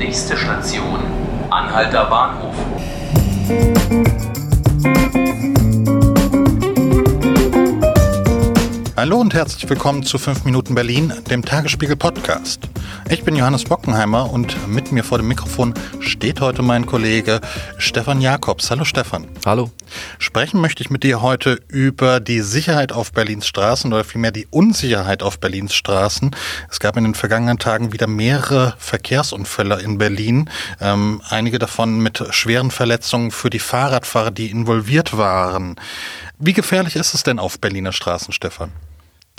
Nächste Station, Anhalter Bahnhof. Hallo und herzlich willkommen zu 5 Minuten Berlin, dem Tagesspiegel Podcast. Ich bin Johannes Bockenheimer und mit mir vor dem Mikrofon steht heute mein Kollege Stefan Jakobs. Hallo Stefan. Hallo. Sprechen möchte ich mit dir heute über die Sicherheit auf Berlins Straßen oder vielmehr die Unsicherheit auf Berlins Straßen. Es gab in den vergangenen Tagen wieder mehrere Verkehrsunfälle in Berlin, ähm, einige davon mit schweren Verletzungen für die Fahrradfahrer, die involviert waren. Wie gefährlich ist es denn auf Berliner Straßen, Stefan?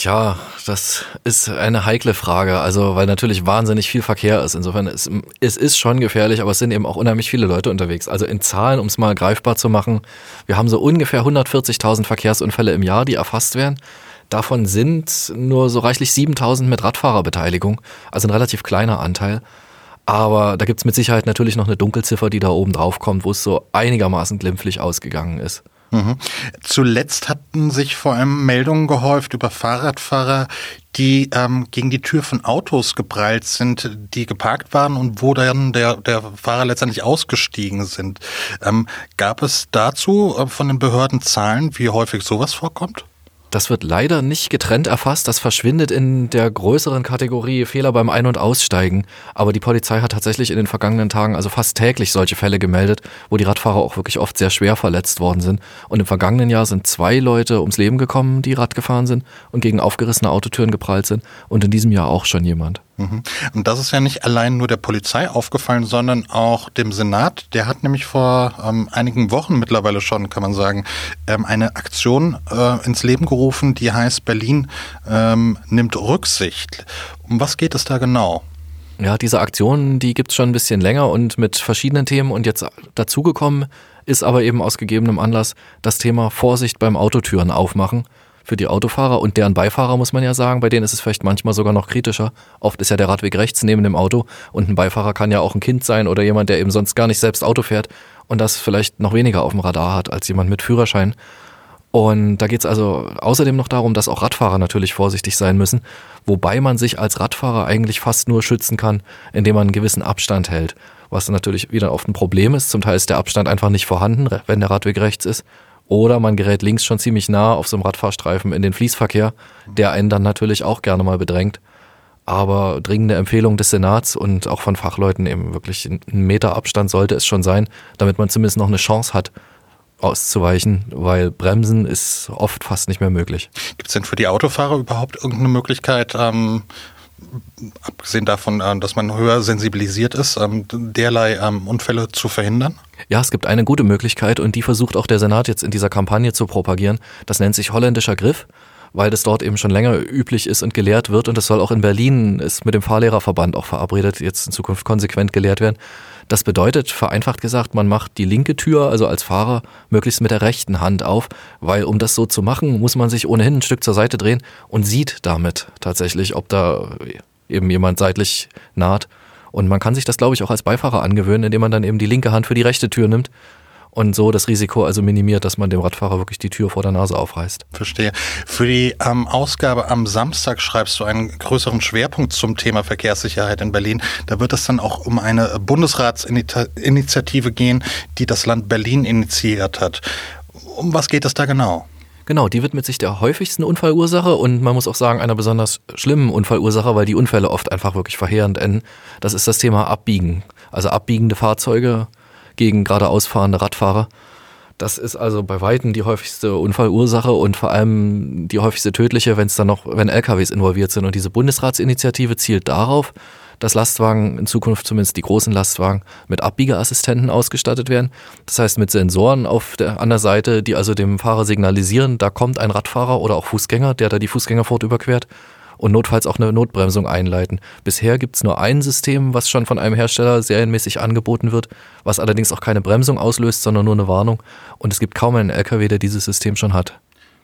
Tja, das ist eine heikle Frage. Also, weil natürlich wahnsinnig viel Verkehr ist. Insofern, es, es ist schon gefährlich, aber es sind eben auch unheimlich viele Leute unterwegs. Also in Zahlen, um es mal greifbar zu machen, wir haben so ungefähr 140.000 Verkehrsunfälle im Jahr, die erfasst werden. Davon sind nur so reichlich 7.000 mit Radfahrerbeteiligung, also ein relativ kleiner Anteil. Aber da gibt's mit Sicherheit natürlich noch eine Dunkelziffer, die da oben drauf kommt, wo es so einigermaßen glimpflich ausgegangen ist. Mhm. Zuletzt hatten sich vor allem Meldungen gehäuft über Fahrradfahrer, die ähm, gegen die Tür von Autos geprallt sind, die geparkt waren und wo dann der, der Fahrer letztendlich ausgestiegen sind. Ähm, gab es dazu äh, von den Behörden Zahlen, wie häufig sowas vorkommt? Das wird leider nicht getrennt erfasst. Das verschwindet in der größeren Kategorie Fehler beim Ein- und Aussteigen. Aber die Polizei hat tatsächlich in den vergangenen Tagen also fast täglich solche Fälle gemeldet, wo die Radfahrer auch wirklich oft sehr schwer verletzt worden sind. Und im vergangenen Jahr sind zwei Leute ums Leben gekommen, die Rad gefahren sind und gegen aufgerissene Autotüren geprallt sind. Und in diesem Jahr auch schon jemand. Mhm. Und das ist ja nicht allein nur der Polizei aufgefallen, sondern auch dem Senat. Der hat nämlich vor ähm, einigen Wochen mittlerweile schon, kann man sagen, ähm, eine Aktion äh, ins Leben gerufen, die heißt Berlin ähm, nimmt Rücksicht. Um was geht es da genau? Ja, diese Aktion, die gibt's schon ein bisschen länger und mit verschiedenen Themen und jetzt dazugekommen ist aber eben aus gegebenem Anlass das Thema Vorsicht beim Autotüren aufmachen für die Autofahrer und deren Beifahrer, muss man ja sagen. Bei denen ist es vielleicht manchmal sogar noch kritischer. Oft ist ja der Radweg rechts neben dem Auto und ein Beifahrer kann ja auch ein Kind sein oder jemand, der eben sonst gar nicht selbst Auto fährt und das vielleicht noch weniger auf dem Radar hat als jemand mit Führerschein. Und da geht es also außerdem noch darum, dass auch Radfahrer natürlich vorsichtig sein müssen, wobei man sich als Radfahrer eigentlich fast nur schützen kann, indem man einen gewissen Abstand hält. Was natürlich wieder oft ein Problem ist. Zum Teil ist der Abstand einfach nicht vorhanden, wenn der Radweg rechts ist. Oder man gerät links schon ziemlich nah auf so einem Radfahrstreifen in den Fließverkehr, der einen dann natürlich auch gerne mal bedrängt. Aber dringende Empfehlung des Senats und auch von Fachleuten eben wirklich ein Meter Abstand sollte es schon sein, damit man zumindest noch eine Chance hat, auszuweichen, weil Bremsen ist oft fast nicht mehr möglich. Gibt es denn für die Autofahrer überhaupt irgendeine Möglichkeit, ähm, abgesehen davon, äh, dass man höher sensibilisiert ist, ähm, derlei ähm, Unfälle zu verhindern? Ja, es gibt eine gute Möglichkeit und die versucht auch der Senat jetzt in dieser Kampagne zu propagieren. Das nennt sich holländischer Griff weil das dort eben schon länger üblich ist und gelehrt wird und das soll auch in Berlin, ist mit dem Fahrlehrerverband auch verabredet, jetzt in Zukunft konsequent gelehrt werden. Das bedeutet, vereinfacht gesagt, man macht die linke Tür, also als Fahrer, möglichst mit der rechten Hand auf, weil um das so zu machen, muss man sich ohnehin ein Stück zur Seite drehen und sieht damit tatsächlich, ob da eben jemand seitlich naht. Und man kann sich das, glaube ich, auch als Beifahrer angewöhnen, indem man dann eben die linke Hand für die rechte Tür nimmt und so das Risiko also minimiert, dass man dem Radfahrer wirklich die Tür vor der Nase aufreißt. Verstehe. Für die ähm, Ausgabe am Samstag schreibst du einen größeren Schwerpunkt zum Thema Verkehrssicherheit in Berlin. Da wird es dann auch um eine Bundesratsinitiative gehen, die das Land Berlin initiiert hat. Um was geht es da genau? Genau, die widmet sich der häufigsten Unfallursache und man muss auch sagen, einer besonders schlimmen Unfallursache, weil die Unfälle oft einfach wirklich verheerend enden. Das ist das Thema Abbiegen. Also abbiegende Fahrzeuge gegen geradeaus fahrende Radfahrer. Das ist also bei Weitem die häufigste Unfallursache und vor allem die häufigste tödliche, wenn es dann noch, wenn LKWs involviert sind. Und diese Bundesratsinitiative zielt darauf, dass Lastwagen in Zukunft zumindest die großen Lastwagen mit Abbiegeassistenten ausgestattet werden. Das heißt mit Sensoren auf der, an der Seite, die also dem Fahrer signalisieren, da kommt ein Radfahrer oder auch Fußgänger, der da die Fußgängerfurt überquert und notfalls auch eine Notbremsung einleiten. Bisher gibt es nur ein System, was schon von einem Hersteller serienmäßig angeboten wird, was allerdings auch keine Bremsung auslöst, sondern nur eine Warnung. Und es gibt kaum einen LKW, der dieses System schon hat.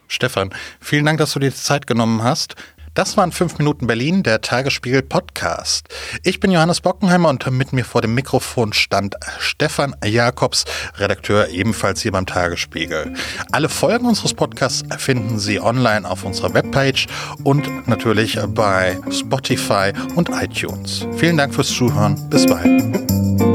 Stefan, vielen Dank, dass du dir die Zeit genommen hast. Das waren 5 Minuten Berlin, der Tagesspiegel Podcast. Ich bin Johannes Bockenheimer und mit mir vor dem Mikrofon stand Stefan Jakobs, Redakteur ebenfalls hier beim Tagesspiegel. Alle Folgen unseres Podcasts finden Sie online auf unserer Webpage und natürlich bei Spotify und iTunes. Vielen Dank fürs Zuhören. Bis bald.